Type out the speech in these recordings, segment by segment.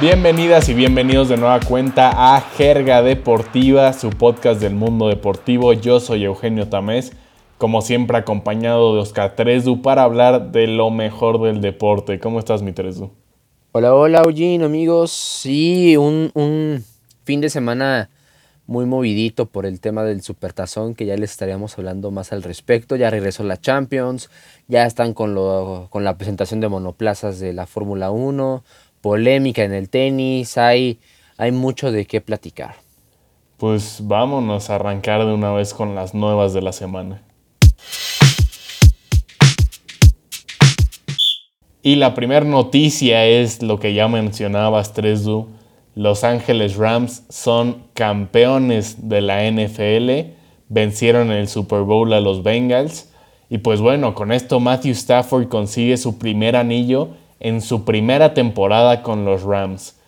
Bienvenidas y bienvenidos de nueva cuenta a Jerga Deportiva, su podcast del mundo deportivo. Yo soy Eugenio Tamés, como siempre acompañado de Oscar Tresu para hablar de lo mejor del deporte. ¿Cómo estás, mi Tresu? Hola, hola, Eugene, amigos. Sí, un, un fin de semana muy movidito por el tema del Supertazón, que ya les estaríamos hablando más al respecto. Ya regresó la Champions, ya están con, lo, con la presentación de monoplazas de la Fórmula 1, polémica en el tenis, hay, hay mucho de qué platicar. Pues vámonos a arrancar de una vez con las nuevas de la semana. Y la primera noticia es lo que ya mencionabas, Tresdu. Los Ángeles Rams son campeones de la NFL, vencieron en el Super Bowl a los Bengals. Y pues bueno, con esto Matthew Stafford consigue su primer anillo en su primera temporada con los Rams.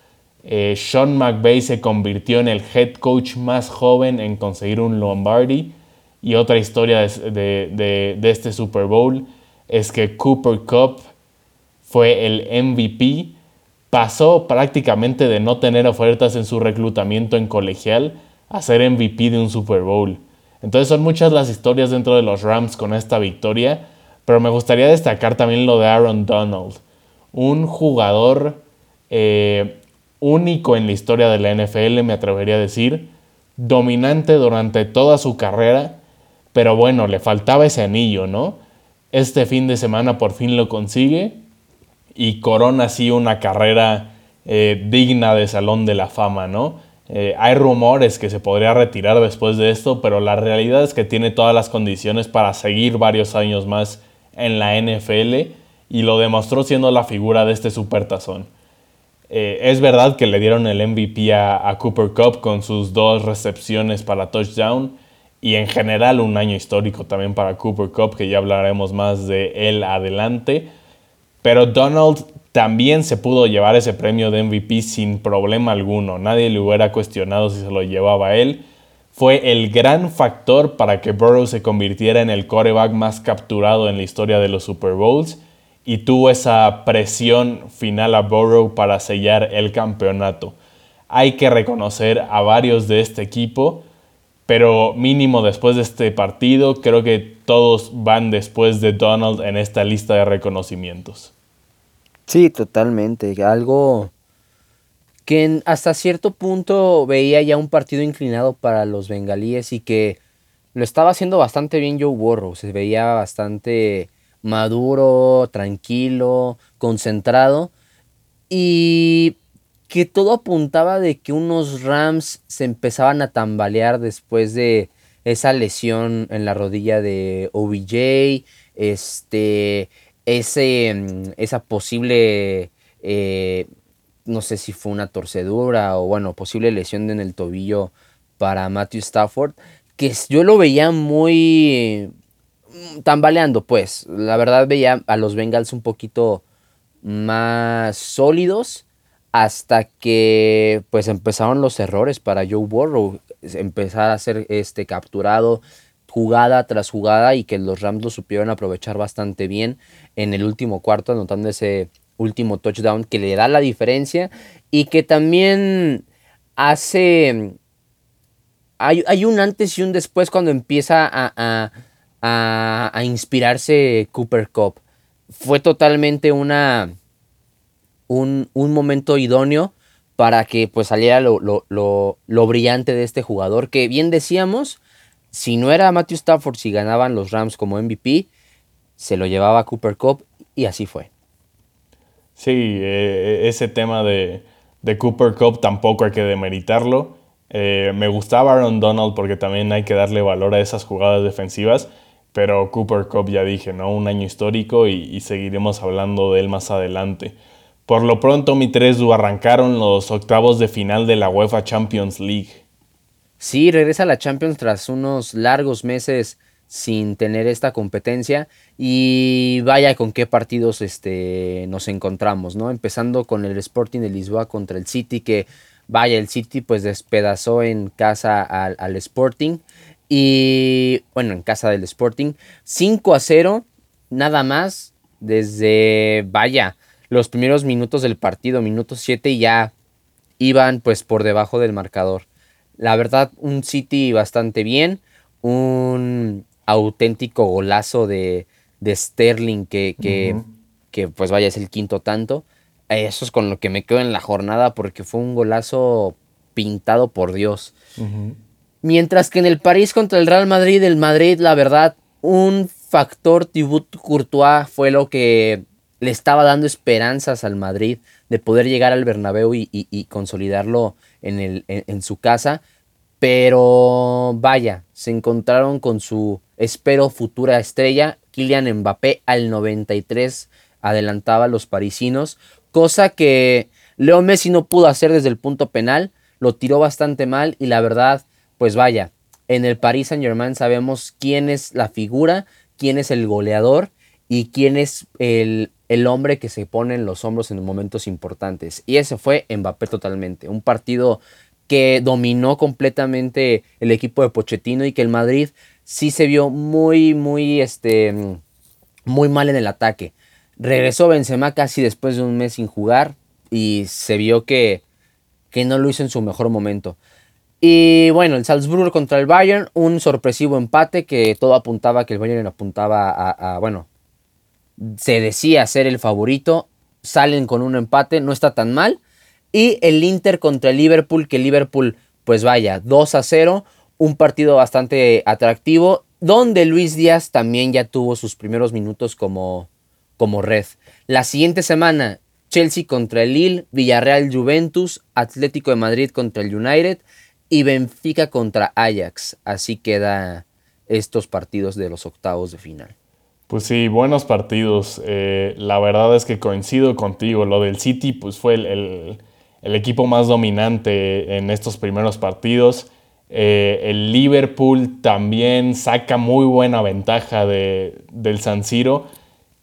Eh, Sean McVay se convirtió en el head coach más joven en conseguir un Lombardi. Y otra historia de, este Super Bowl es que Cooper Cup fue el MVP. Pasó prácticamente de no tener ofertas en su reclutamiento en colegial a ser MVP de un Super Bowl. Entonces son muchas las historias dentro de los Rams con esta victoria, pero me gustaría destacar también lo de Aaron Donald un jugador eh, único en la historia de la NFL, me atrevería a decir, dominante durante toda su carrera, pero bueno, le faltaba ese anillo, ¿no? Este fin de semana por fin lo consigue y corona así una carrera eh, digna de Salón de la Fama, ¿no? Eh, hay rumores que se podría retirar después de esto, pero la realidad es que tiene todas las condiciones para seguir varios años más en la NFL y lo demostró siendo la figura de este supertazón. Eh, es verdad que le dieron el MVP a, Cooper Cup con sus dos recepciones para touchdown y en general un año histórico también para Cooper Cup, que ya hablaremos más de él adelante. Pero Donald también se pudo llevar ese premio de MVP sin problema alguno. Nadie le hubiera cuestionado si se lo llevaba él. Fue el gran factor para que Burrow se convirtiera en el coreback más capturado en la historia de los Super Bowls y tuvo esa presión final a Burrow para sellar el campeonato. Hay que reconocer a varios de este equipo, pero mínimo después de este partido, creo que todos van después de Donald en esta lista de reconocimientos. Sí, totalmente. Algo que hasta cierto punto veía ya un partido inclinado para los bengalíes y que lo estaba haciendo bastante bien Joe Burrow. Se veía bastante maduro, tranquilo, concentrado y que todo apuntaba de que unos Rams se empezaban a tambalear después de esa lesión en la rodilla de OBJ, este, ese, mm, esa posible, eh, no sé si fue una torcedura o bueno, posible lesión en el tobillo para Matthew Stafford, que yo lo veía muy, tambaleando, pues. La verdad veía a los Bengals un poquito más sólidos hasta que pues empezaron los errores para Joe Burrow, empezar a ser este capturado jugada tras jugada y que los Rams lo supieron aprovechar bastante bien en el último cuarto, anotando ese último touchdown que le da la diferencia y que también hace... Hay, hay un antes y un después cuando empieza a, inspirarse Cooper Cup. Fue totalmente una, un, momento idóneo para que pues saliera lo, lo, brillante de este jugador, que bien decíamos, si no era Matthew Stafford, si ganaban los Rams como MVP, se lo llevaba Cooper Cup y así fue. Sí, eh, ese tema de, de, Cooper Cup tampoco hay que demeritarlo. Eh, me gustaba Aaron Donald porque también hay que darle valor a esas jugadas defensivas. Pero Cooper Cup ya dije, ¿no? Un año histórico y, seguiremos hablando de él más adelante. Por lo pronto, mi 3 arrancaron los octavos de final de la UEFA Champions League. Sí, regresa a la Champions tras unos largos meses sin tener esta competencia y vaya con qué partidos este, nos encontramos, ¿no? Empezando con el Sporting de Lisboa contra el City, que vaya, el City pues despedazó en casa al, al Sporting y bueno, en casa del Sporting, 5 a 0, nada más, desde, vaya, los primeros minutos del partido, minutos 7 y ya iban pues por debajo del marcador. La verdad, un City bastante bien, un auténtico golazo de, de Sterling que, que, pues vaya, es el quinto tanto. Eso es con lo que me quedo en la jornada porque fue un golazo pintado por Dios. Mientras que en el París contra el Real Madrid, el Madrid, la verdad, un factor Thibaut Courtois fue lo que le estaba dando esperanzas al Madrid de poder llegar al Bernabéu y, consolidarlo en, en, su casa. Pero vaya, se encontraron con su, espero, futura estrella. Kylian Mbappé al 93 adelantaba a los parisinos, cosa que Leo Messi no pudo hacer desde el punto penal. Lo tiró bastante mal y la verdad, pues vaya, en el Paris Saint Germain sabemos quién es la figura, quién es el goleador y quién es el, el hombre que se pone en los hombros en momentos importantes. Y ese fue Mbappé totalmente. Un partido que dominó completamente el equipo de Pochettino y que el Madrid sí se vio muy, muy, este, muy mal en el ataque. Regresó Benzema casi después de un mes sin jugar y se vio que, que no lo hizo en su mejor momento. Y bueno, el Salzburgo contra el Bayern, un sorpresivo empate que todo apuntaba que el Bayern apuntaba a bueno, se decía ser el favorito, salen con un empate, no está tan mal. Y el Inter contra el Liverpool, que Liverpool, pues vaya, 2 a 0, un partido bastante atractivo, donde Luis Díaz también ya tuvo sus primeros minutos como, como red. La siguiente semana, Chelsea contra el Lille, Villarreal Juventus, Atlético de Madrid contra el United y Benfica contra Ajax. Así queda estos partidos de los octavos de final. Pues sí, buenos partidos. Eh, la verdad es que coincido contigo. Lo del City pues fue el, equipo más dominante en estos primeros partidos. Eh, el Liverpool también saca muy buena ventaja de, del San Siro.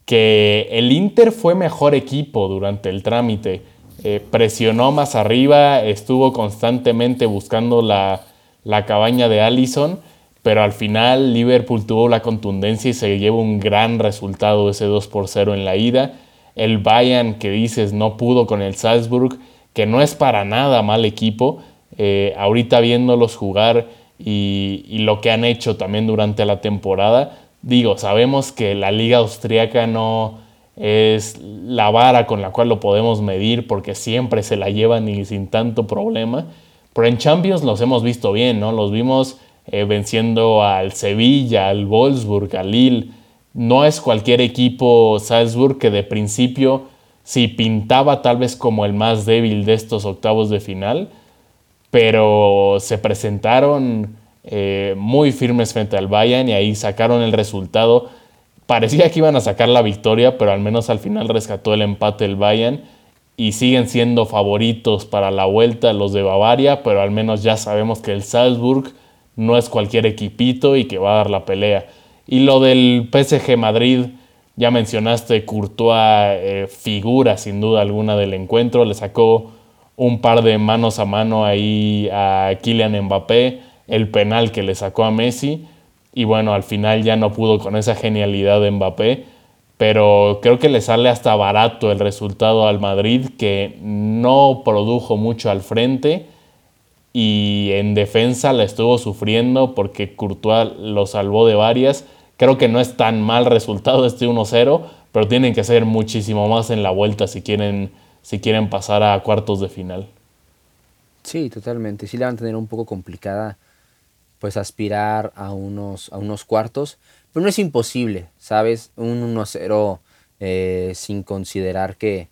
Que el Inter fue mejor equipo durante el trámite. Eh, presionó más arriba, estuvo constantemente buscando la, la cabaña de Allison pero al final Liverpool tuvo la contundencia y se lleva un gran resultado ese 2 por 0 en la ida. El Bayern que dices no pudo con el Salzburg, que no es para nada mal equipo, eh, ahorita viéndolos jugar y, lo que han hecho también durante la temporada, digo, sabemos que la liga austriaca no es la vara con la cual lo podemos medir porque siempre se la llevan y sin tanto problema, pero en Champions los hemos visto bien, ¿no? Los vimos eh, venciendo al Sevilla, al Wolfsburg, al Lille. No es cualquier equipo Salzburg que de principio, si pintaba tal vez como el más débil de estos octavos de final, pero se presentaron eh, muy firmes frente al Bayern y ahí sacaron el resultado. Parecía que iban a sacar la victoria, pero al menos al final rescató el empate el Bayern y siguen siendo favoritos para la vuelta los de Bavaria, pero al menos ya sabemos que el Salzburg no es cualquier equipito y que va a dar la pelea. Y lo del PSG Madrid, ya mencionaste, Courtois eh, figura sin duda alguna del encuentro, le sacó un par de manos a mano ahí a Kylian Mbappé, el penal que le sacó a Messi, y bueno, al final ya no pudo con esa genialidad de Mbappé, pero creo que le sale hasta barato el resultado al Madrid, que no produjo mucho al frente y en defensa la estuvo sufriendo porque Courtois lo salvó de varias. Creo que no es tan mal resultado este 1-0, pero tienen que ser muchísimo más en la vuelta si quieren, si quieren pasar a cuartos de final. Sí, totalmente. Sí le van a tener un poco complicada pues aspirar a unos, a unos cuartos, pero no es imposible, ¿sabes? Un 1-0 eh, sin considerar que,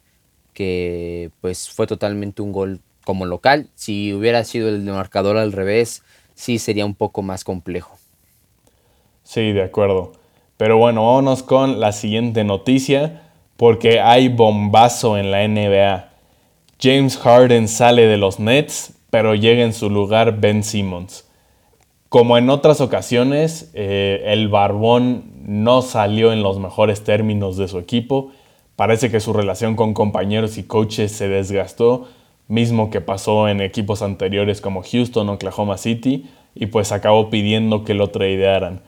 que pues fue totalmente un gol como local. Si hubiera sido el marcador al revés, sí sería un poco más complejo. Sí, de acuerdo. Pero bueno, vámonos con la siguiente noticia, porque hay bombazo en la NBA. James Harden sale de los Nets, pero llega en su lugar Ben Simmons. Como en otras ocasiones, eh, el Barbón no salió en los mejores términos de su equipo. Parece que su relación con compañeros y coaches se desgastó mismo que pasó en equipos anteriores como Houston, Oklahoma City, y pues acabó pidiendo que lo tradearan.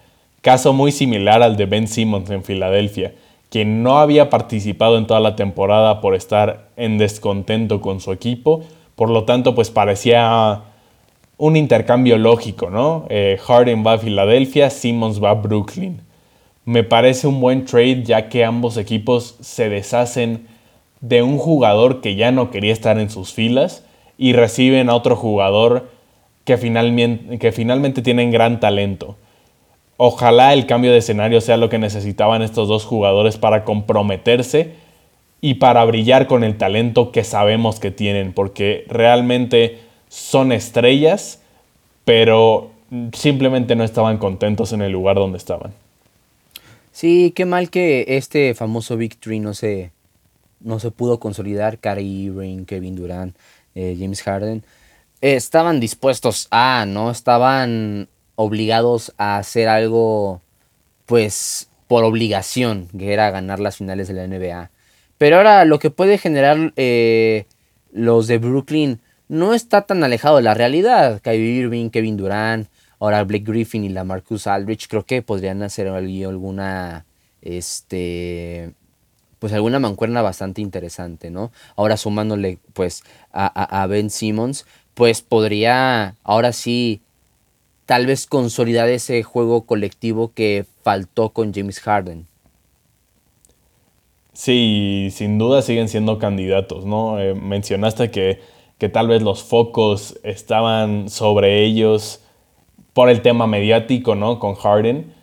Caso muy similar al de Ben Simmons en Filadelfia, quien no había participado en toda la temporada por estar en descontento con su equipo, Por lo tanto, pues parecía un intercambio lógico, ¿no? Eh, Harden va a Filadelfia, Simmons va a Brooklyn. Me parece un buen trade ya que ambos equipos se deshacen de un jugador que ya no quería estar en sus filas y reciben a otro jugador que finalmente, que finalmente tienen gran talento. Ojalá el cambio de escenario sea lo que necesitaban estos dos jugadores para comprometerse y para brillar con el talento que sabemos que tienen, porque realmente son estrellas, pero simplemente no estaban contentos en el lugar donde estaban. Sí, qué mal que este famoso Victory no se, no se pudo consolidar. Kyrie Irving, Kevin Durant, eh, James Harden. estaban dispuestos a, ¿no? Estaban obligados a hacer algo, pues, por obligación, que era ganar las finales de la NBA. Pero ahora lo que puede generar eh, los de Brooklyn no está tan alejado de la realidad. Kyrie Irving, Kevin Durant, ahora Blake Griffin y la Marcus Aldrich, creo que podrían hacer alguna, este, pues alguna mancuerna bastante interesante, ¿no? Ahora sumándole, pues, a, a Ben Simmons, pues podría, ahora sí, tal vez consolidar ese juego colectivo que faltó con James Harden. Sí, sin duda siguen siendo candidatos, ¿no? Eh, mencionaste que, que, tal vez los focos estaban sobre ellos por el tema mediático, ¿no? Con Harden,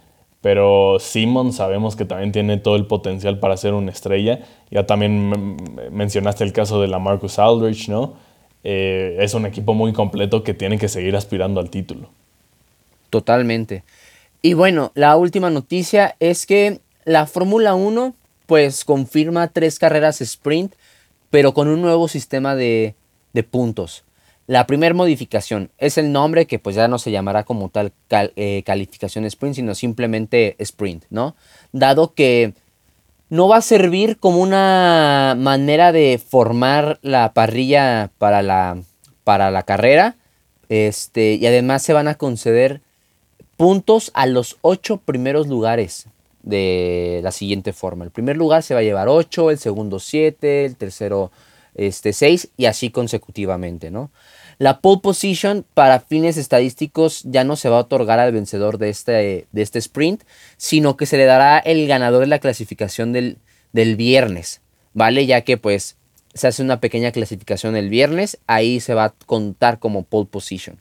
pero Simon sabemos que también tiene todo el potencial para ser una estrella. Ya también mencionaste el caso de la Marcus Aldrich, ¿no? Eh, es un equipo muy completo que tiene que seguir aspirando al título. Totalmente. Y bueno, la última noticia es que la Fórmula 1 pues confirma tres carreras sprint, pero con un nuevo sistema de, puntos. La primera modificación es el nombre que pues ya no se llamará como tal eh, calificación sprint, sino simplemente sprint, ¿no? Dado que no va a servir como una manera de formar la parrilla para la, para la carrera, este, y además se van a conceder puntos a los ocho primeros lugares de la siguiente forma. El primer lugar se va a llevar 8, el segundo 7, el tercero este, 6 y así consecutivamente, ¿no? La pole position para fines estadísticos ya no se va a otorgar al vencedor de este, de este sprint, sino que se le dará el ganador de la clasificación del, del viernes, ¿vale? Ya que pues se hace una pequeña clasificación el viernes, ahí se va a contar como pole position,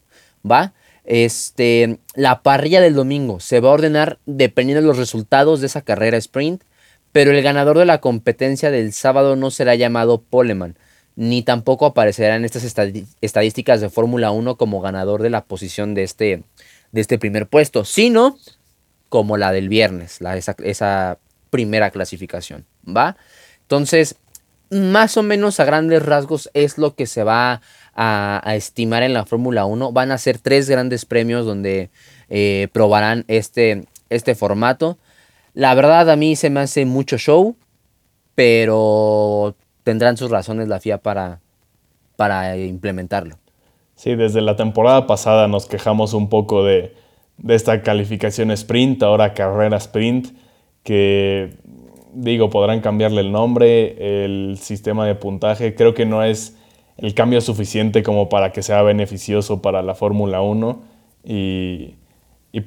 ¿va? Este, la parrilla del domingo se va a ordenar dependiendo de los resultados de esa carrera sprint, pero el ganador de la competencia del sábado no será llamado poleman, ni tampoco aparecerá en estas estadísticas de Fórmula 1 como ganador de la posición de este, de este primer puesto, sino como la del viernes, la, esa, primera clasificación, ¿va? Entonces, más o menos a grandes rasgos es lo que se va a, estimar en la Fórmula 1. Van a ser tres grandes premios donde eh, probarán este, este formato. La verdad a mí se me hace mucho show, pero tendrán sus razones la FIA para, para implementarlo. Sí, desde la temporada pasada nos quejamos un poco de, de esta calificación sprint, ahora carrera sprint, que digo, podrán cambiarle el nombre, el sistema de puntaje, creo que no es el cambio suficiente como para que sea beneficioso para la Fórmula 1 y,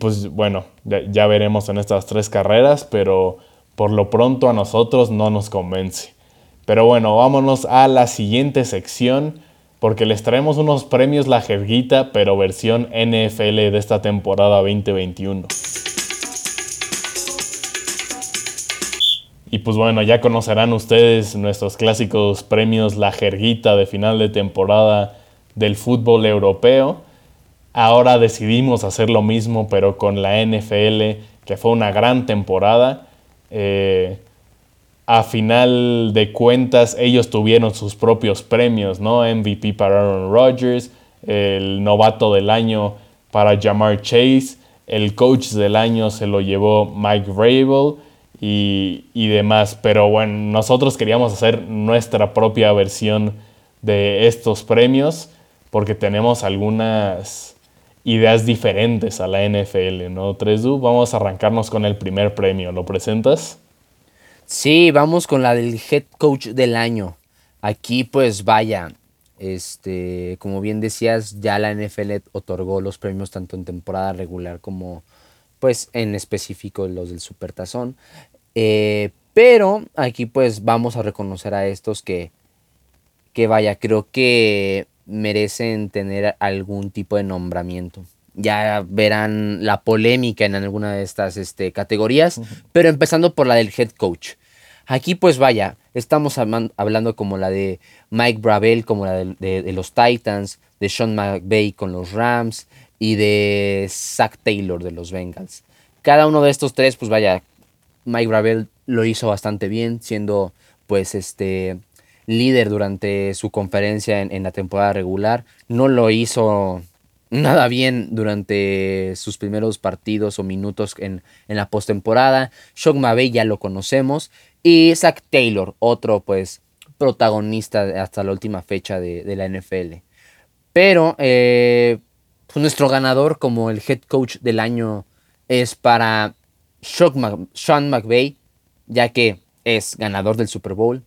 pues bueno, ya, veremos en estas tres carreras, pero por lo pronto a nosotros no nos convence. Pero bueno, vámonos a la siguiente sección porque les traemos unos premios La Jerguita, pero versión NFL de esta temporada 2021. Y pues bueno, ya conocerán ustedes nuestros clásicos premios La Jerguita de final de temporada del fútbol europeo. Ahora decidimos hacer lo mismo, pero con la NFL, que fue una gran temporada. Eh, a final de cuentas, ellos tuvieron sus propios premios, ¿no? MVP para Aaron Rodgers, el novato del año para Jamar Chase, el coach del año se lo llevó Mike Vrabel y, demás. Pero bueno, nosotros queríamos hacer nuestra propia versión de estos premios porque tenemos algunas ideas diferentes a la NFL, ¿no? 3Du, vamos a arrancarnos con el primer premio. ¿Lo presentas? Sí, vamos con la del head coach del año. Aquí pues vaya, Este, como bien decías, ya la NFL otorgó los premios tanto en temporada regular como pues en específico los del Supertazón. Eh, pero aquí pues vamos a reconocer a estos que, que vaya, creo que merecen tener algún tipo de nombramiento. Ya verán la polémica en alguna de estas este, categorías, pero empezando por la del head coach. Aquí pues vaya, estamos hablando como la de Mike Bravel, como la de, los Titans, de Sean McVay con los Rams y de Zach Taylor de los Bengals. Cada uno de estos tres, pues vaya, Mike Bravel lo hizo bastante bien, siendo pues este líder durante su conferencia en, la temporada regular. No lo hizo nada bien durante sus primeros partidos o minutos en, la postemporada. Shock Mavey ya lo conocemos. Y Zach Taylor, otro pues protagonista hasta la última fecha de, la NFL. Pero eh, pues, nuestro ganador como el head coach del año es para Sean McVay, ya que es ganador del Super Bowl,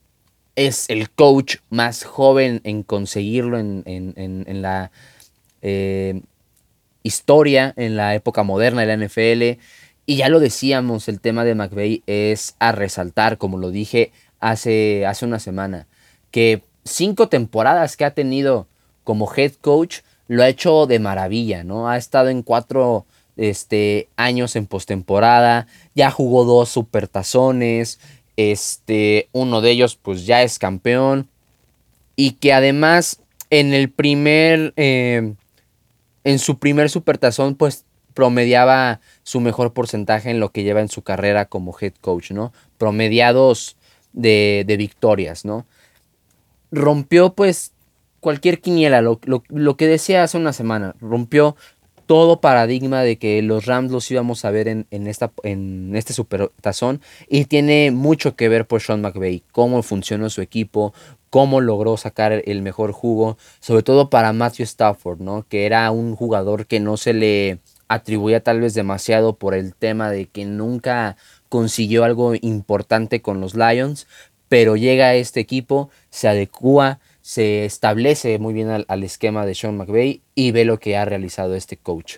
es el coach más joven en conseguirlo en, la eh, historia, en la época moderna de la NFL. Y ya lo decíamos, el tema de McVeigh es a resaltar, como lo dije hace, hace una semana, que cinco temporadas que ha tenido como head coach lo ha hecho de maravilla, ¿no? Ha estado en cuatro este, años en postemporada, ya jugó dos supertazones, este, uno de ellos pues ya es campeón. Y que además en el primer, eh, en su primer supertazón pues promediaba su mejor porcentaje en lo que lleva en su carrera como head coach, ¿no? Promediados de, de victorias, ¿no? Rompió pues cualquier quiniela, lo, lo, que decía hace una semana, rompió todo paradigma de que los Rams los íbamos a ver en, esta, en este supertazón y tiene mucho que ver por Sean McVay, cómo funcionó su equipo, cómo logró sacar el mejor jugo, sobre todo para Matthew Stafford, ¿no? que era un jugador que no se le atribuía tal vez demasiado por el tema de que nunca consiguió algo importante con los Lions, pero llega a este equipo, se adecua, se establece muy bien al, esquema de Sean McVay y ve lo que ha realizado este coach.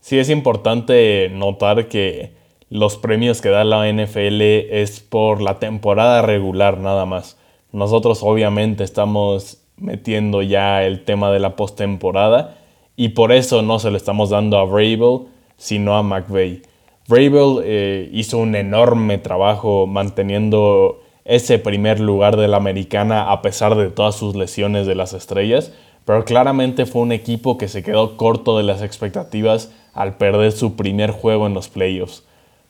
Sí, es importante notar que los premios que da la NFL es por la temporada regular nada más. Nosotros obviamente estamos metiendo ya el tema de la postemporada y por eso no se lo estamos dando a Vrabel, sino a McVay. Vrabel eh, hizo un enorme trabajo manteniendo ese primer lugar de la americana a pesar de todas sus lesiones de las estrellas, pero claramente fue un equipo que se quedó corto de las expectativas al perder su primer juego en los playoffs.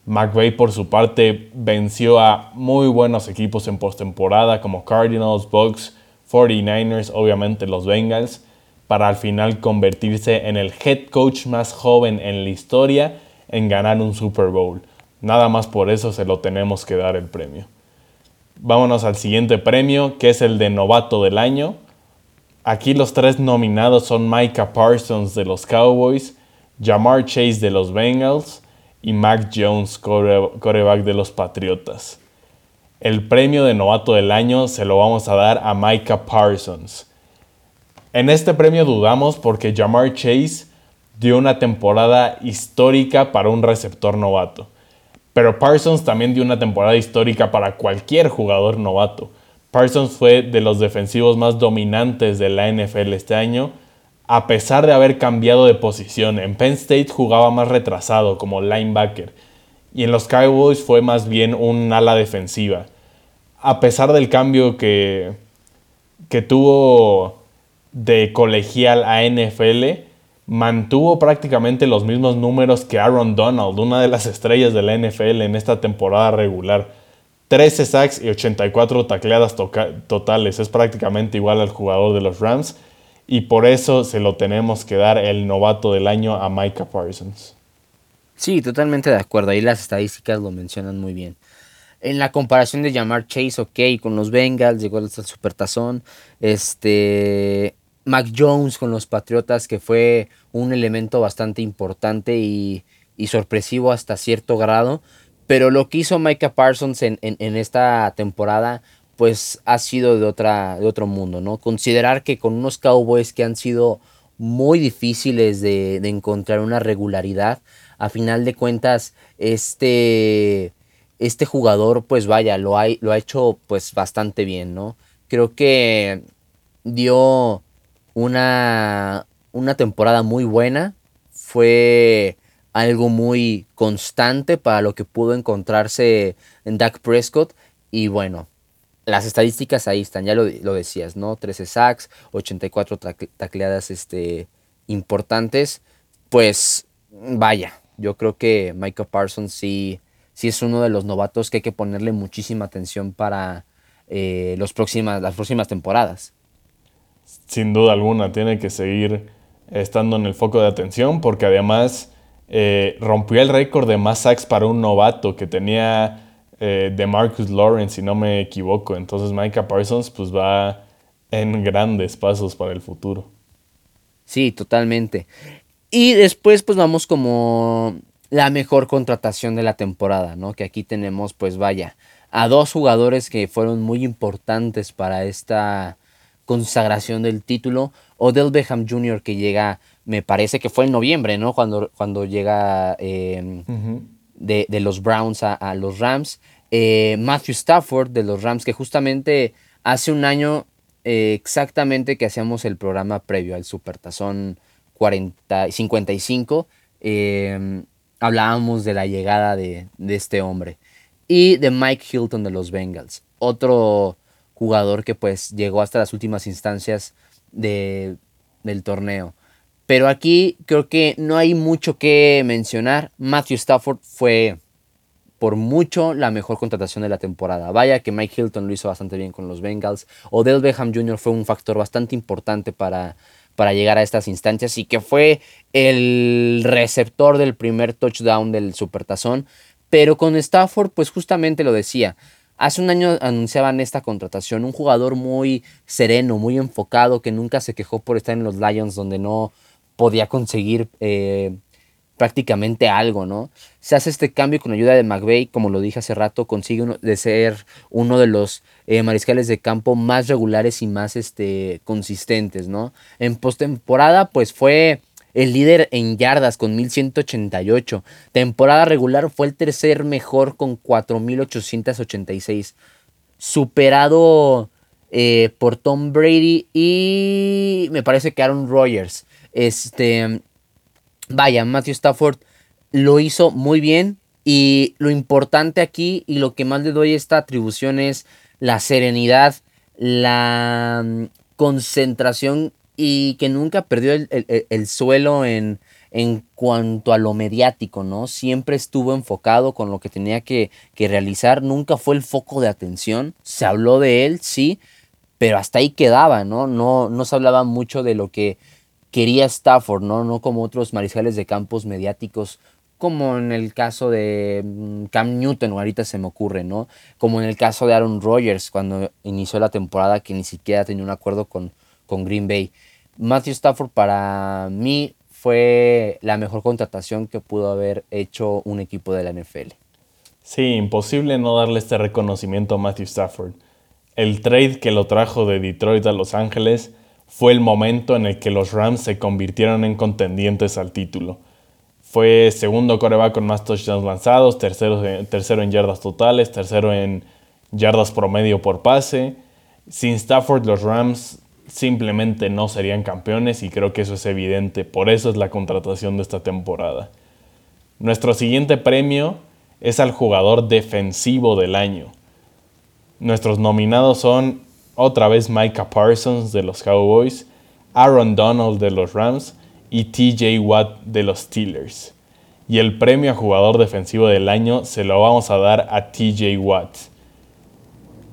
McVay por su parte venció a muy buenos equipos en postemporada como Cardinals, Bucks, 49ers, obviamente los Bengals, para al final convertirse en el head coach más joven en la historia en ganar un Super Bowl. Nada más por eso se lo tenemos que dar el premio. Vámonos al siguiente premio, que es el de novato del año. Aquí los tres nominados son Micah Parsons de los Cowboys, Jamar Chase de los Bengals y Mac Jones, coreback de los Patriotas. El premio de novato del año se lo vamos a dar a Micah Parsons. En este premio dudamos porque Jamar Chase dio una temporada histórica para un receptor novato. Pero Parsons también dio una temporada histórica para cualquier jugador novato. Parsons fue de los defensivos más dominantes de la NFL este año, a pesar de haber cambiado de posición. En Penn State jugaba más retrasado como linebacker y en los Cowboys fue más bien un ala defensiva. A pesar del cambio que, que tuvo de colegial a NFL, mantuvo prácticamente los mismos números que Aaron Donald, una de las estrellas de la NFL en esta temporada regular. 13 sacks y 84 tacleadas totales. Es prácticamente igual al jugador de los Rams. Y por eso se lo tenemos que dar el novato del año a Micah Parsons. Sí, totalmente de acuerdo. Ahí las estadísticas lo mencionan muy bien. En la comparación de llamar Chase, ok, con los Bengals, llegó hasta el Supertazón. Este, Mac Jones con los Patriotas, que fue un elemento bastante importante y, sorpresivo hasta cierto grado. Pero lo que hizo Micah Parsons en, esta temporada, pues ha sido de, otra, de otro mundo, ¿no? Considerar que con unos Cowboys que han sido muy difíciles de, encontrar una regularidad, a final de cuentas, este, este jugador, pues vaya, lo ha, lo ha hecho pues bastante bien, ¿no? Creo que dio una, una temporada muy buena, fue algo muy constante para lo que pudo encontrarse en Dak Prescott y bueno, las estadísticas ahí están, ya lo, decías, ¿no? 13 sacks, 84 tacleadas este, importantes. Pues vaya, yo creo que Michael Parsons sí, sí es uno de los novatos que hay que ponerle muchísima atención para eh, los próximas, las próximas temporadas. Sin duda alguna, tiene que seguir estando en el foco de atención porque además eh, rompió el récord de más sacks para un novato que tenía eh, de Marcus Lawrence, si no me equivoco. Entonces Micah Parsons pues va en grandes pasos para el futuro. Sí, totalmente. Y después pues vamos como la mejor contratación de la temporada, ¿no? Que aquí tenemos pues vaya a dos jugadores que fueron muy importantes para esta consagración del título. Odell Beckham Jr. que llega, me parece que fue en noviembre, ¿no? Cuando, cuando llega eh, de, los Browns a, los Rams. Eh, Matthew Stafford de los Rams, que justamente hace un año eh, exactamente que hacíamos el programa previo al Supertazón 40, 55, em, hablábamos de la llegada de, este hombre. Y de Mike Hilton de los Bengals, otro jugador que pues llegó hasta las últimas instancias de, del torneo. Pero aquí creo que no hay mucho que mencionar. Matthew Stafford fue por mucho la mejor contratación de la temporada. Vaya que Mike Hilton lo hizo bastante bien con los Bengals. Odell Beckham Jr. fue un factor bastante importante para, para llegar a estas instancias y que fue el receptor del primer touchdown del Supertazón. Pero con Stafford, pues justamente lo decía. Hace un año anunciaban esta contratación, un jugador muy sereno, muy enfocado, que nunca se quejó por estar en los Lions donde no, podía conseguir eh, prácticamente algo, ¿no? Se hace este cambio con ayuda de McVeigh, como lo dije hace rato, consigue de ser uno de los eh, mariscales de campo más regulares y más este, consistentes, ¿no? En postemporada, pues fue el líder en yardas con 1188. Temporada regular fue el tercer mejor con 4886. Superado eh, por Tom Brady y me parece que Aaron Rodgers. Este, vaya, Matthew Stafford lo hizo muy bien y lo importante aquí y lo que más le doy esta atribución es la serenidad, la mm, concentración y que nunca perdió el, suelo en, en, cuanto a lo mediático, ¿no? Siempre estuvo enfocado con lo que tenía que, que, realizar, nunca fue el foco de atención, se habló de él, sí, pero hasta ahí quedaba, ¿no? No, no se hablaba mucho de lo que quería Stafford, ¿no? No como otros mariscales de campos mediáticos, como en el caso de mm, Cam Newton, ahorita se me ocurre, ¿no? Como en el caso de Aaron Rodgers, cuando inició la temporada que ni siquiera tenía un acuerdo con, con Green Bay. Matthew Stafford para mí fue la mejor contratación que pudo haber hecho un equipo de la NFL. Sí, imposible no darle este reconocimiento a Matthew Stafford. El trade que lo trajo de Detroit a Los Ángeles fue el momento en el que los Rams se convirtieron en contendientes al título. Fue segundo coreback con más touchdowns lanzados, tercero, tercero en yardas totales, tercero en yardas promedio por pase. Sin Stafford los Rams simplemente no serían campeones y creo que eso es evidente, por eso es la contratación de esta temporada. Nuestro siguiente premio es al jugador defensivo del año. Nuestros nominados son otra vez Micah Parsons de los Cowboys, Aaron Donald de los Rams y TJ Watt de los Steelers. Y el premio a jugador defensivo del año se lo vamos a dar a TJ Watt.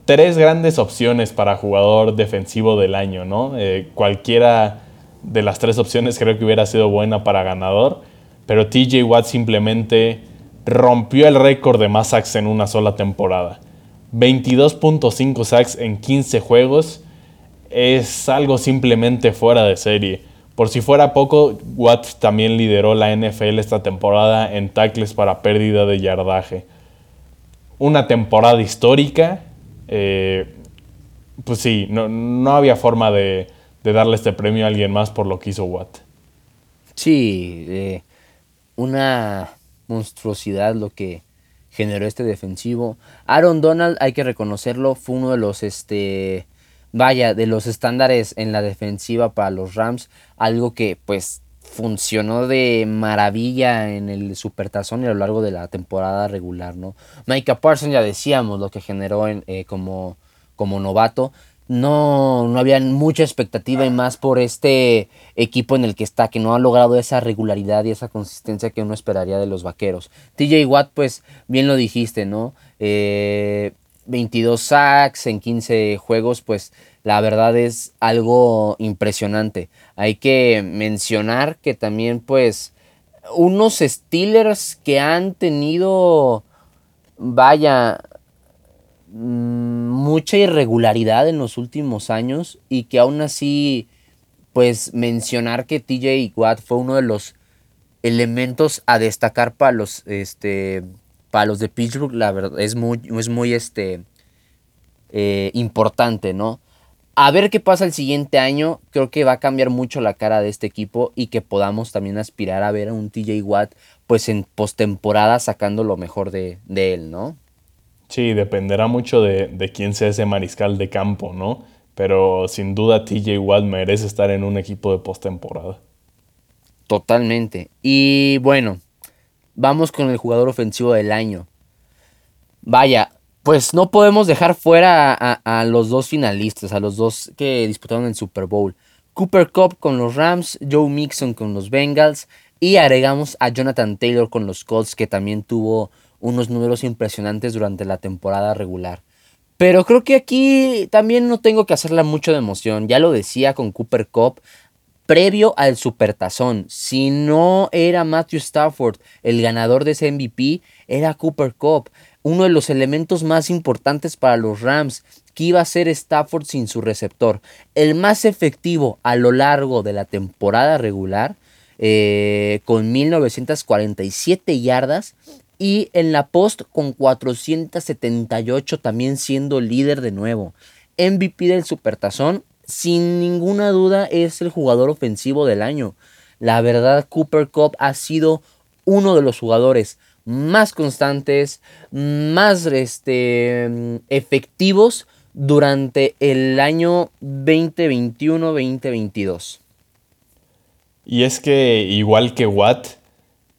Tres grandes opciones para jugador defensivo del año, ¿no? Eh, cualquiera de las tres opciones creo que hubiera sido buena para ganador, pero TJ Watt simplemente rompió el récord de más sacks en una sola temporada. 22.5 sacks en 15 juegos es algo simplemente fuera de serie. Por si fuera poco, Watt también lideró la NFL esta temporada en tackles para pérdida de yardaje. Una temporada histórica, eh, pues sí, no, no había forma de, de, darle este premio a alguien más por lo que hizo Watt. Sí, eh, una monstruosidad lo que generó este defensivo. Aaron Donald, hay que reconocerlo, fue uno de los, este, vaya, de los estándares en la defensiva para los Rams, algo que pues funcionó de maravilla en el Supertazón y a lo largo de la temporada regular, ¿no? Micah Parsons ya decíamos lo que generó en, eh, como, como novato. No, no había mucha expectativa y más por este equipo en el que está, que no ha logrado esa regularidad y esa consistencia que uno esperaría de los vaqueros. TJ Watt, pues bien lo dijiste, ¿no? Eh, 22 sacks en 15 juegos, pues la verdad es algo impresionante. Hay que mencionar que también pues unos Steelers que han tenido, vaya, mucha irregularidad en los últimos años y que aún así pues mencionar que TJ Watt fue uno de los elementos a destacar para los este para los de Pittsburgh la verdad es muy es muy este eh, importante no a ver qué pasa el siguiente año. Creo que va a cambiar mucho la cara de este equipo y que podamos también aspirar a ver a un TJ Watt pues en postemporada sacando lo mejor de, él, ¿no? Sí, dependerá mucho de, de, quién sea ese mariscal de campo, ¿no? Pero sin duda TJ Watt merece estar en un equipo de postemporada. Totalmente. Y bueno, vamos con el jugador ofensivo del año. Vaya, pues no podemos dejar fuera a, los dos finalistas, a los dos que disputaron el Super Bowl. Cooper Cup con los Rams, Joe Mixon con los Bengals y agregamos a Jonathan Taylor con los Colts que también tuvo unos números impresionantes durante la temporada regular. Pero creo que aquí también no tengo que hacerla mucho de emoción. Ya lo decía con Cooper Cup previo al Supertazón. Si no era Matthew Stafford el ganador de ese MVP, era Cooper Cup uno de los elementos más importantes para los Rams, que iba a ser Stafford sin su receptor. El más efectivo a lo largo de la temporada regular, eh, con 1947 yardas. Y en la post con 478 también siendo líder de nuevo. MVP del Supertazón, sin ninguna duda es el jugador ofensivo del año. La verdad, Cooper Cup ha sido uno de los jugadores más constantes, más este, efectivos durante el año 2021-2022. Y es que igual que Watt,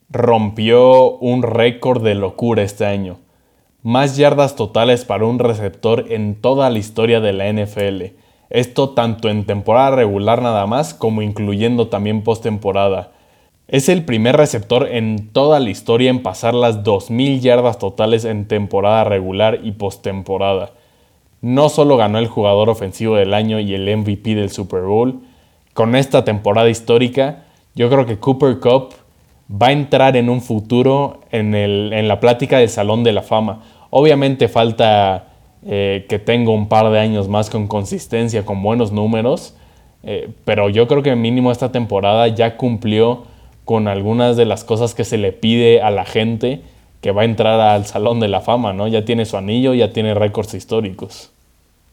rompió un récord de locura este año. Más yardas totales para un receptor en toda la historia de la NFL. Esto tanto en temporada regular nada más como incluyendo también postemporada. Es el primer receptor en toda la historia en pasar las 2.000 yardas totales en temporada regular y postemporada. No solo ganó el jugador ofensivo del año y el MVP del Super Bowl, con esta temporada histórica, yo creo que Cooper Cup va a entrar en un futuro en, la plática del Salón de la Fama. Obviamente falta eh, que tenga un par de años más con consistencia, con buenos números, eh, pero yo creo que mínimo esta temporada ya cumplió con algunas de las cosas que se le pide a la gente que va a entrar al Salón de la Fama, ¿no? Ya tiene su anillo, ya tiene récords históricos.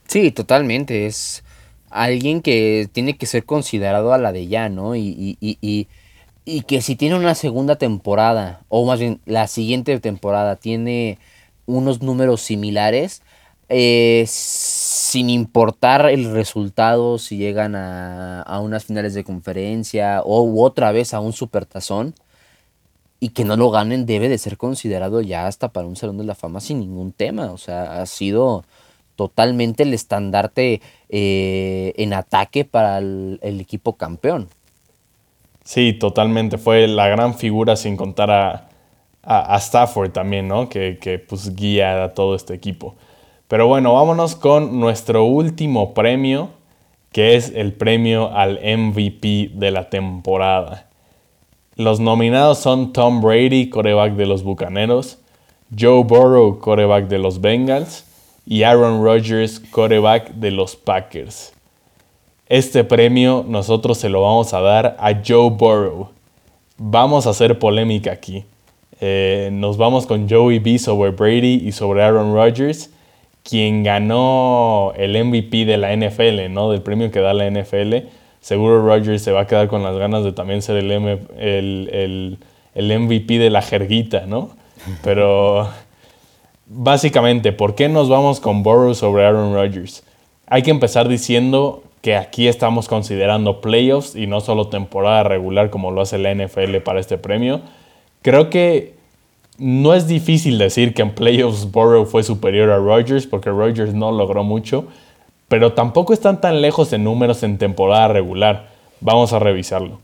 Sí, totalmente. Es alguien que tiene que ser considerado a la de ya, ¿no? Y, y, y que si tiene una segunda temporada, o más bien la siguiente temporada, tiene unos números similares, eh, sin importar el resultado, si llegan a, unas finales de conferencia o otra vez a un supertazón y que no lo ganen, debe de ser considerado ya hasta para un Salón de la Fama sin ningún tema. O sea, ha sido totalmente el estandarte eh, en ataque para el, equipo campeón. Sí, totalmente. Fue la gran figura sin contar a, a, Stafford también, ¿no? Que, que pues guía a todo este equipo. Pero bueno, vámonos con nuestro último premio, que es el premio al MVP de la temporada. Los nominados son Tom Brady, coreback de los Bucaneros, Joe Burrow, coreback de los Bengals, y Aaron Rodgers, coreback de los Packers. Este premio nosotros se lo vamos a dar a Joe Burrow. Vamos a hacer polémica aquí. Eh, nos vamos con Joey B sobre Brady y sobre Aaron Rodgers quien ganó el MVP de la NFL, ¿no? Del premio que da la NFL, seguro Rodgers se va a quedar con las ganas de también ser el, el, el, MVP de la jerguita, ¿no? Pero básicamente, ¿por qué nos vamos con Burrow sobre Aaron Rodgers? Hay que empezar diciendo que aquí estamos considerando playoffs y no solo temporada regular como lo hace la NFL para este premio. Creo que no es difícil decir que en playoffs Burrow fue superior a Rodgers porque Rodgers no logró mucho, pero tampoco están tan lejos en números en temporada regular. Vamos a revisarlo.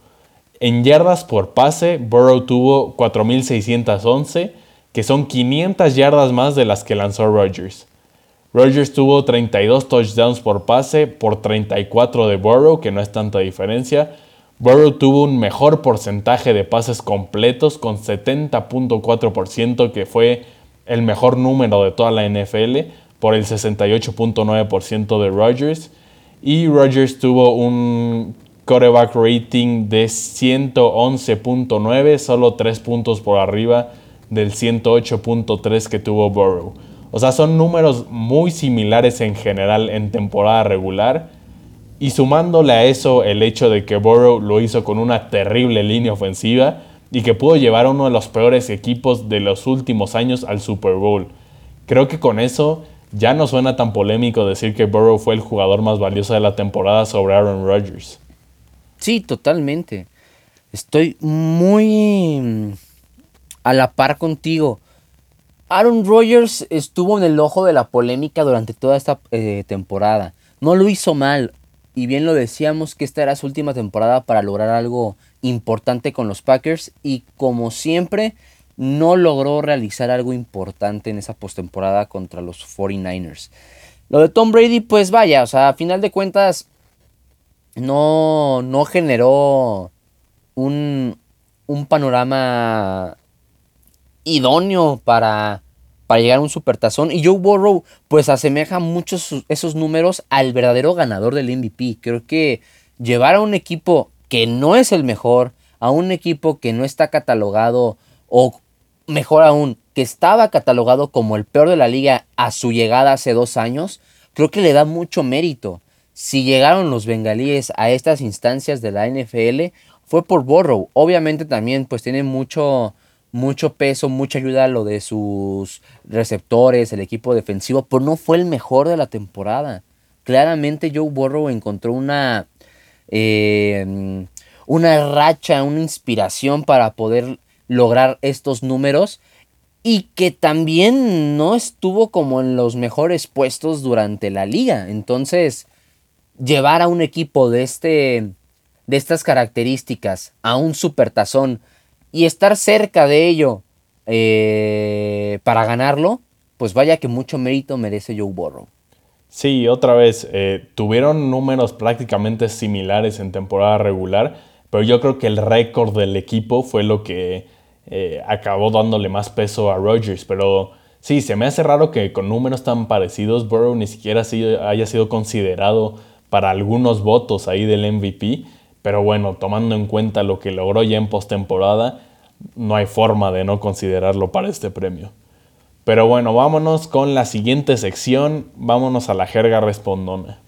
En yardas por pase, Burrow tuvo 4.611, que son 500 yardas más de las que lanzó Rodgers. Rodgers tuvo 32 touchdowns por pase por 34 de Burrow, que no es tanta diferencia. Burrow tuvo un mejor porcentaje de pases completos con 70.4%, que fue el mejor número de toda la NFL, por el 68.9% de Rodgers. Y Rodgers tuvo un quarterback rating de 111.9, solo 3 puntos por arriba del 108.3 que tuvo Burrow. O sea, son números muy similares en general en temporada regular. Y sumándole a eso el hecho de que Burrow lo hizo con una terrible línea ofensiva y que pudo llevar a uno de los peores equipos de los últimos años al Super Bowl. Creo que con eso ya no suena tan polémico decir que Burrow fue el jugador más valioso de la temporada sobre Aaron Rodgers. Sí, totalmente. Estoy muy a la par contigo. Aaron Rodgers estuvo en el ojo de la polémica durante toda esta eh, temporada. No lo hizo mal. Y bien lo decíamos que esta era su última temporada para lograr algo importante con los Packers. Y como siempre, no logró realizar algo importante en esa postemporada contra los 49ers. Lo de Tom Brady, pues vaya, o sea, a final de cuentas, no, no generó un, un panorama idóneo para, para llegar a un supertazón. Y Joe Burrow, pues asemeja muchos esos números al verdadero ganador del MVP. Creo que llevar a un equipo que no es el mejor, a un equipo que no está catalogado, o mejor aún, que estaba catalogado como el peor de la liga a su llegada hace dos años, creo que le da mucho mérito. Si llegaron los bengalíes a estas instancias de la NFL, fue por Burrow. Obviamente también pues tiene mucho, mucho peso, mucha ayuda a lo de sus receptores, el equipo defensivo, pero no fue el mejor de la temporada. Claramente Joe Burrow encontró una, eh, una racha, una inspiración para poder lograr estos números y que también no estuvo como en los mejores puestos durante la liga. Entonces, llevar a un equipo de, este, de estas características a un supertazón y estar cerca de ello eh, para ganarlo, pues vaya que mucho mérito merece Joe Burrow. Sí, otra vez, eh, tuvieron números prácticamente similares en temporada regular, pero yo creo que el récord del equipo fue lo que eh, acabó dándole más peso a Rodgers. Pero sí, se me hace raro que con números tan parecidos Burrow ni siquiera haya sido considerado para algunos votos ahí del MVP. Pero bueno, tomando en cuenta lo que logró ya en postemporada, no hay forma de no considerarlo para este premio. Pero bueno, vámonos con la siguiente sección, vámonos a la jerga respondona.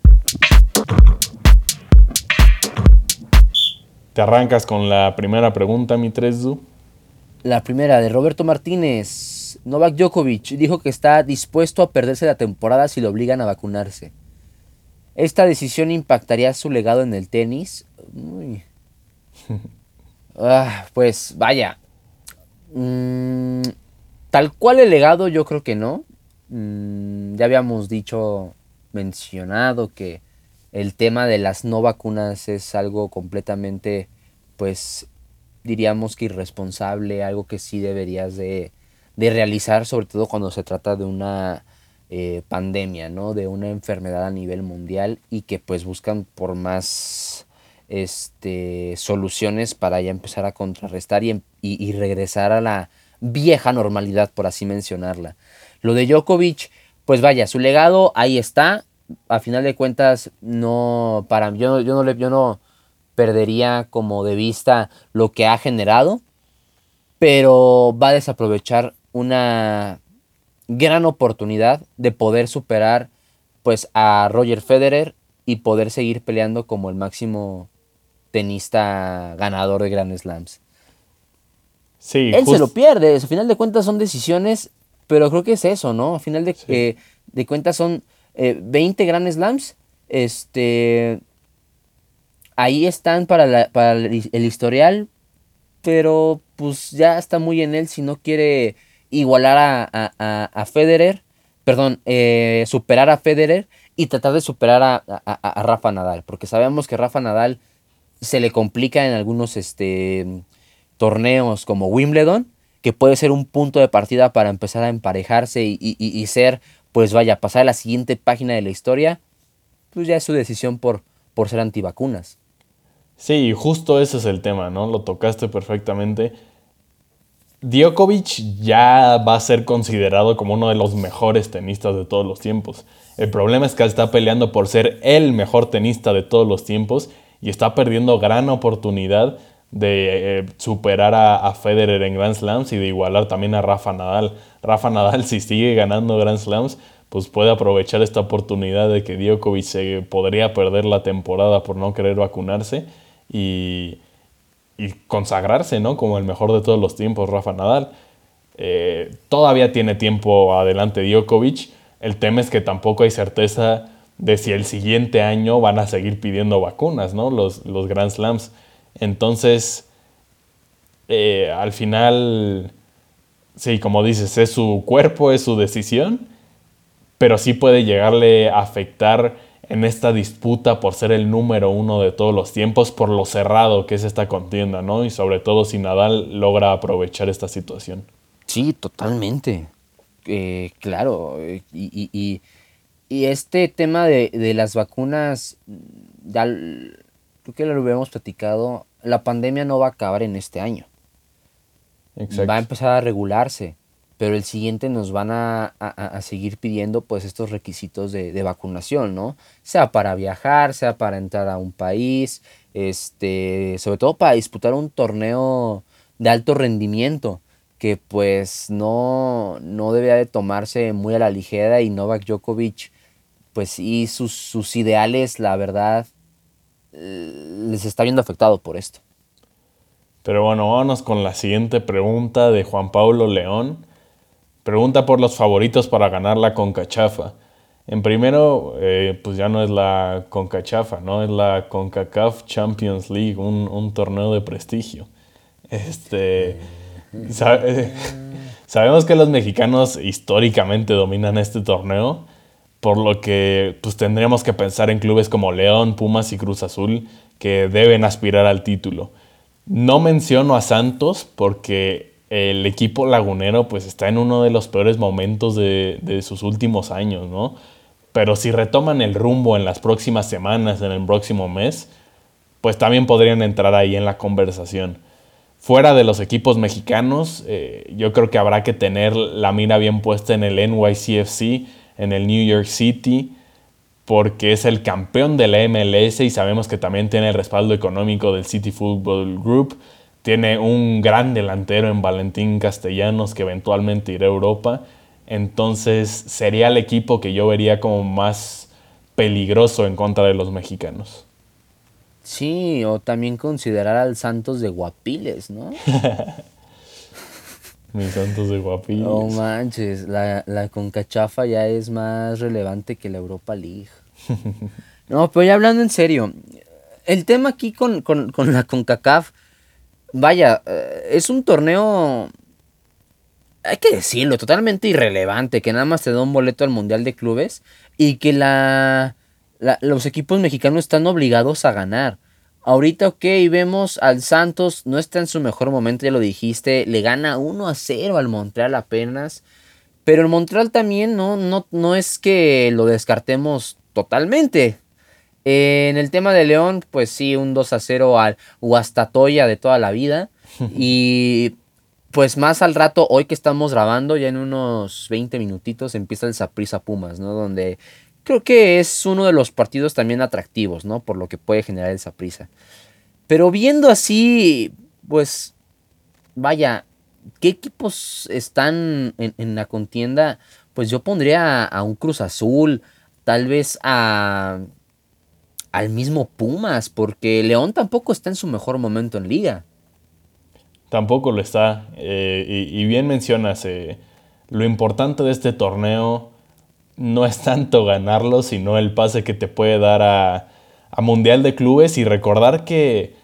¿Te arrancas con la primera pregunta, mi 3 La primera de Roberto Martínez. Novak Djokovic dijo que está dispuesto a perderse la temporada si lo obligan a vacunarse. ¿Esta decisión impactaría su legado en el tenis? Ah, pues vaya. Mm, tal cual el legado yo creo que no. Mm, ya habíamos dicho, mencionado que el tema de las no vacunas es algo completamente, pues diríamos que irresponsable, algo que sí deberías de, de realizar, sobre todo cuando se trata de una eh, pandemia, ¿no? De una enfermedad a nivel mundial y que pues buscan por más este, soluciones para ya empezar a contrarrestar y, y, regresar a la vieja normalidad, por así mencionarla. Lo de Djokovic, pues vaya, su legado ahí está. A final de cuentas, no, para yo, yo no yo no perdería como de vista lo que ha generado, pero va a desaprovechar una gran oportunidad de poder superar pues a Roger Federer y poder seguir peleando como el máximo tenista ganador de Grand Slams. Sí, Él se lo pierde, al final de cuentas son decisiones, pero creo que es eso, ¿no? Al final de, eh, de cuentas son 20 Grand Slams, este, ahí están para, para el historial, pero pues ya está muy en él si no quiere igualar a, a, Federer, perdón, eh, superar a Federer y tratar de superar a, Rafa Nadal, porque sabemos que Rafa Nadal se le complica en algunos este, torneos como Wimbledon, que puede ser un punto de partida para empezar a emparejarse y, y ser, pues vaya, pasar a la siguiente página de la historia, pues ya es su decisión por, por ser antivacunas. Sí, justo ese es el tema, ¿no? Lo tocaste perfectamente. Djokovic ya va a ser considerado como uno de los mejores tenistas de todos los tiempos. El problema es que está peleando por ser el mejor tenista de todos los tiempos y está perdiendo gran oportunidad de eh, superar a, Federer en Grand Slams y de igualar también a Rafa Nadal. Rafa Nadal, si sigue ganando Grand Slams, pues puede aprovechar esta oportunidad de que Djokovic se podría perder la temporada por no querer vacunarse y, consagrarse, ¿no? Como el mejor de todos los tiempos, Rafa Nadal. Eh, todavía tiene tiempo adelante Djokovic. El tema es que tampoco hay certeza de si el siguiente año van a seguir pidiendo vacunas, ¿no? Los, los Grand Slams. Entonces, eh, al final, sí, como dices, es su cuerpo, es su decisión, pero sí puede llegarle a afectar en esta disputa por ser el número uno de todos los tiempos, por lo cerrado que es esta contienda, ¿no? Y sobre todo si Nadal logra aprovechar esta situación. Sí, totalmente. Eh, claro. Y, este tema de, las vacunas, ya creo que lo habíamos platicado, la pandemia no va a acabar en este año. Va a empezar a regularse pero el siguiente nos van a, seguir pidiendo pues estos requisitos de, vacunación, ¿no? Sea para viajar, sea para entrar a un país, este, sobre todo para disputar un torneo de alto rendimiento, que pues no, no debía de tomarse muy a la ligera y Novak Djokovic, pues sí, sus, sus ideales, la verdad, les está viendo afectado por esto. Pero bueno, vámonos con la siguiente pregunta de Juan Pablo León Pregunta por los favoritos para ganar la Concachafa. En primero, eh, pues ya no es la Concachafa, ¿no? Es la CONCACAF Champions League, un, torneo de prestigio. Este, eh, sabemos que los mexicanos históricamente dominan este torneo, por lo que pues tendríamos que pensar en clubes como León, Pumas y Cruz Azul que deben aspirar al título. No menciono a Santos porque el equipo lagunero pues está en uno de los peores momentos de, sus últimos años, ¿no? Pero si retoman el rumbo en las próximas semanas, en el próximo mes, pues también podrían entrar ahí en la conversación. Fuera de los equipos mexicanos, eh, yo creo que habrá que tener la mira bien puesta en el NYCFC, en el New York City, porque es el campeón de la MLS y sabemos que también tiene el respaldo económico del City Football Group. Tiene un gran delantero en Valentín Castellanos que eventualmente irá a Europa. Entonces sería el equipo que yo vería como más peligroso en contra de los mexicanos. Sí, o también considerar al Santos de Guapiles, ¿no? Mis Santos de Guapiles. No manches, la, la Concachafa ya es más relevante que la Europa League. no, pero ya hablando en serio, el tema aquí con, con, con la CONCACAF vaya, eh, es un torneo, hay que decirlo, totalmente irrelevante, que nada más te da un boleto al Mundial de Clubes y que la, los equipos mexicanos están obligados a ganar. Ahorita, ok, vemos al Santos, no está en su mejor momento, ya lo dijiste, le gana 1 a 0 al Montreal apenas. Pero el Montreal también no, no, no es que lo descartemos totalmente en el tema de León, pues sí, un 2 a 0 al Huastatoya de toda la vida. y pues más al rato, hoy que estamos grabando, ya en unos 20 minutitos empieza el Saprisa Pumas, ¿no? Donde creo que es uno de los partidos también atractivos, ¿no? Por lo que puede generar el Saprisa. Pero viendo así, pues, vaya, ¿qué equipos están en, en la contienda? pues yo pondría a, un Cruz Azul, tal vez a al mismo Pumas, porque León tampoco está en su mejor momento en liga. Tampoco lo está. Eh, y, bien mencionas, eh, lo importante de este torneo no es tanto ganarlo, sino el pase que te puede dar a, Mundial de Clubes y recordar que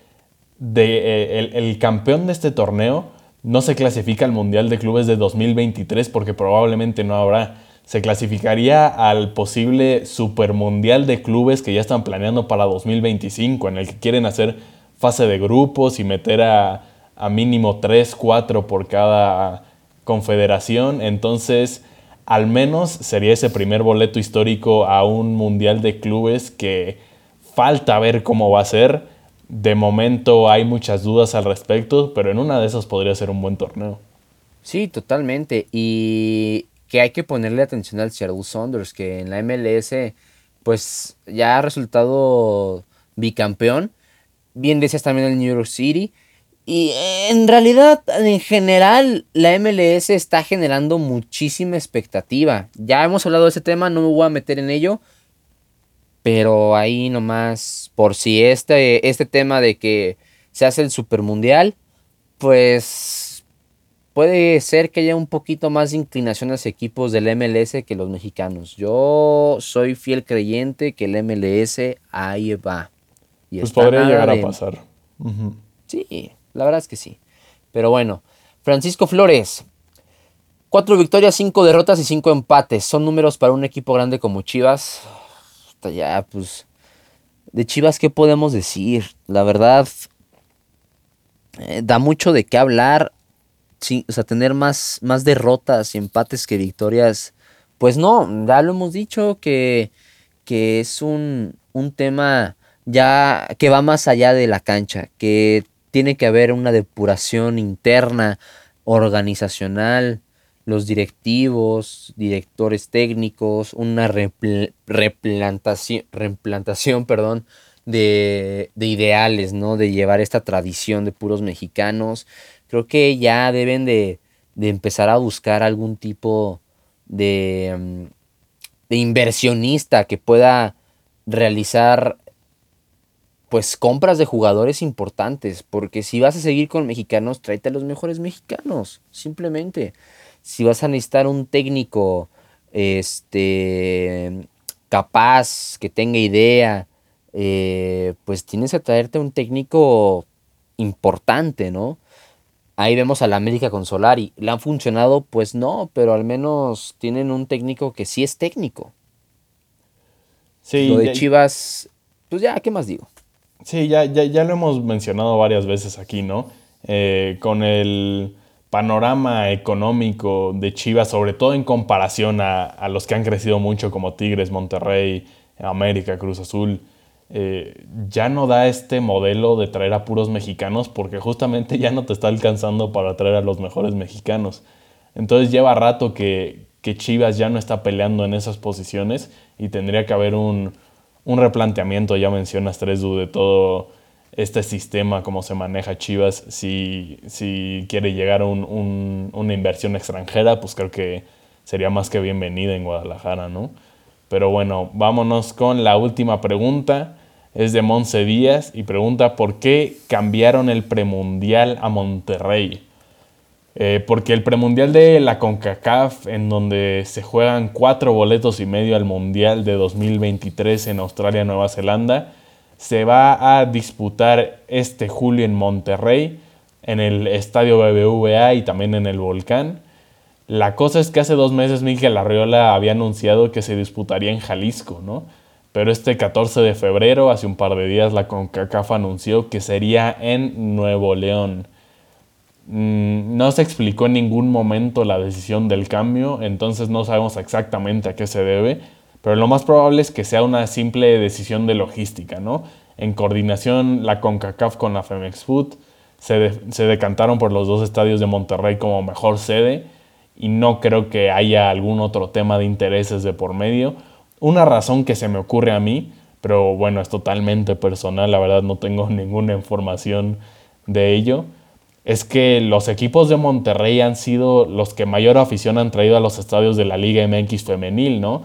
de, eh, el, campeón de este torneo no se clasifica al Mundial de Clubes de 2023 porque probablemente no habrá. Se clasificaría al posible Super Mundial de Clubes que ya están planeando para 2025, en el que quieren hacer fase de grupos y meter a, a mínimo 3, 4 por cada confederación. Entonces al menos sería ese primer boleto histórico a un mundial de clubes que falta ver cómo va a ser. De momento hay muchas dudas al respecto, pero en una de esas podría ser un buen torneo. Sí, totalmente. Y que hay que ponerle atención al Seattle Saunders, que en la MLS pues ya ha resultado bicampeón. Bien decías también el New York City. Y en realidad, en general, la MLS está generando muchísima expectativa. Ya hemos hablado de ese tema, no me voy a meter en ello. Pero ahí nomás, por si este, este tema de que se hace el Super Mundial, pues puede ser que haya un poquito más de inclinación hacia equipos del MLS que los mexicanos. Yo soy fiel creyente que el MLS ahí va. pues podría llegar a pasar. Sí, la verdad es que sí. Pero bueno, Francisco Flores. Cuatro victorias, cinco derrotas y cinco empates. Son números para un equipo grande como Chivas. Ya, pues. De Chivas, ¿qué podemos decir? La verdad, eh, da mucho de qué hablar. o sea, tener más, más derrotas y empates que victorias. Pues no, ya lo hemos dicho que, que es un, un tema ya que va más allá de la cancha. Que tiene que haber una depuración interna, organizacional, los directivos, directores técnicos, una replantación, perdón, de, ideales, ¿no? De llevar esta tradición de puros mexicanos. Creo que ya deben de, de empezar a buscar algún tipo de, mm, de inversionista que pueda realizar pues compras de jugadores importantes, porque si vas a seguir con mexicanos, tráete a los mejores mexicanos, simplemente. Si vas a necesitar un técnico este capaz, que tenga idea, eh, pues tienes que traerte un técnico importante, ¿no? Ahí vemos a la América con Solari. ¿Le han funcionado? Pues no, pero al menos tienen un técnico que sí es técnico. Sí, Lo de Chivas, pues ya, ¿qué más digo? Sí, ya, ya, ya lo hemos mencionado varias veces aquí, ¿no? Eh, con el panorama económico de Chivas, sobre todo en comparación a, los que han crecido mucho como Tigres, Monterrey, América, Cruz Azul, eh, ya no da este modelo de traer a puros mexicanos porque justamente ya no te está alcanzando para traer a los mejores mexicanos. Entonces lleva rato que, que Chivas ya no está peleando en esas posiciones y tendría que haber un, un replanteamiento, ya mencionas 3Du, de todo este sistema, cómo se maneja Chivas, si, si quiere llegar una inversión extranjera, pues creo que sería más que bienvenida en Guadalajara, ¿no? Pero bueno, vámonos con la última pregunta. Es de Monse Díaz y pregunta por qué cambiaron el premundial a Monterrey. Eh, porque el premundial de la CONCACAF, en donde se juegan cuatro boletos y medio al Mundial de 2023 en Australia, Nueva Zelanda, se va a disputar este julio en Monterrey, en el Estadio BBVA y también en el Volcán. La cosa es que hace dos meses Miguel Arriola había anunciado que se disputaría en Jalisco, ¿no? Pero este 14 de febrero, hace un par de días, la CONCACAF anunció que sería en Nuevo León. Mm, no se explicó en ningún momento la decisión del cambio, entonces no sabemos exactamente a qué se debe, pero lo más probable es que sea una simple decisión de logística, ¿no? En coordinación la CONCACAF con la Femex Food se, se decantaron por los dos estadios de Monterrey como mejor sede y no creo que haya algún otro tema de intereses de por medio. Una razón que se me ocurre a mí, pero bueno, es totalmente personal, la verdad no tengo ninguna información de ello, es que los equipos de Monterrey han sido los que mayor afición han traído a los estadios de la Liga MX femenil, ¿no?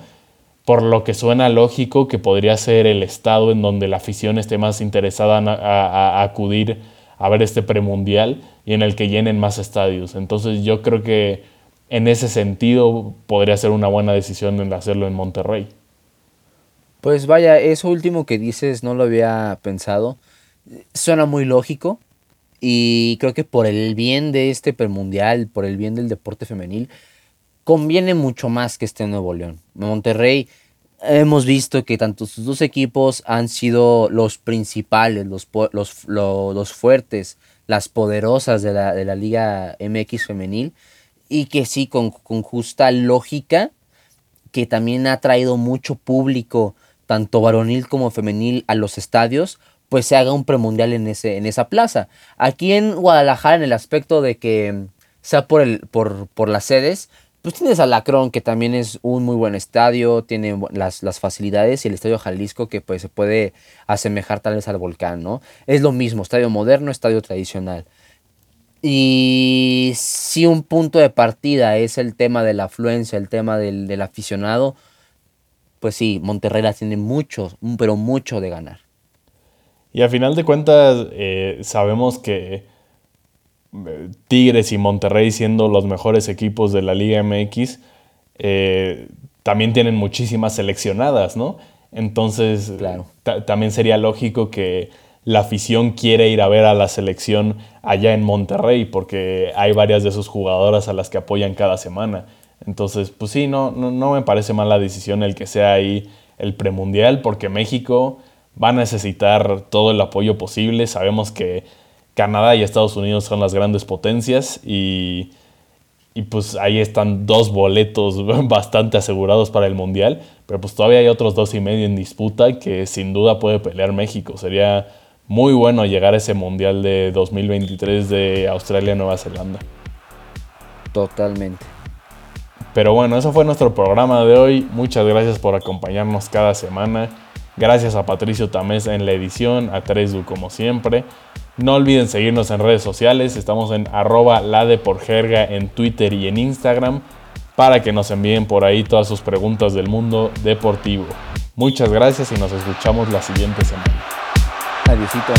Por lo que suena lógico que podría ser el estado en donde la afición esté más interesada a, acudir a ver este premundial y en el que llenen más estadios. Entonces yo creo que en ese sentido podría ser una buena decisión hacerlo en Monterrey. Pues vaya, eso último que dices no lo había pensado. Suena muy lógico. Y creo que por el bien de este premundial, por el bien del deporte femenil, conviene mucho más que esté Nuevo León. Monterrey, hemos visto que tanto sus dos equipos han sido los principales, los, los, los, fuertes, las poderosas de la, de la, Liga MX femenil. Y que sí, con, con justa lógica, que también ha traído mucho público, tanto varonil como femenil, a los estadios pues se haga un premundial en, ese, en esa plaza. Aquí en Guadalajara, en el aspecto de que sea por, el, por, por las sedes, pues tienes a Lacron, que también es un muy buen estadio, tiene las, las, facilidades, y el Estadio Jalisco, que pues se puede asemejar tal vez al volcán, ¿no? Es lo mismo, estadio moderno, estadio tradicional. Y si un punto de partida es el tema de la afluencia, el tema del, del aficionado, pues sí, Monterrey tiene mucho, pero mucho de ganar. Y a final de cuentas, eh, sabemos que eh, Tigres y Monterrey, siendo los mejores equipos de la Liga MX, eh, también tienen muchísimas seleccionadas, ¿no? Entonces, también sería lógico que la afición quiere ir a ver a la selección allá en Monterrey, porque hay varias de sus jugadoras a las que apoyan cada semana. Entonces, pues sí, no, no, no me parece mal la decisión el que sea ahí el premundial, porque México va a necesitar todo el apoyo posible. Sabemos que Canadá y Estados Unidos son las grandes potencias y, y pues ahí están dos boletos bastante asegurados para el Mundial, pero pues todavía hay otros dos y medio en disputa que sin duda puede pelear México. Sería muy bueno llegar a ese Mundial de 2023 de Australia-Nueva Zelanda. Totalmente. Pero bueno, eso fue nuestro programa de hoy. Muchas gracias por acompañarnos cada semana. Gracias a Patricio Tamés en la edición, a Tresu como siempre. No olviden seguirnos en redes sociales, estamos en arroba la de por jerga en Twitter y en Instagram para que nos envíen por ahí todas sus preguntas del mundo deportivo. Muchas gracias y nos escuchamos la siguiente semana. Adiósito.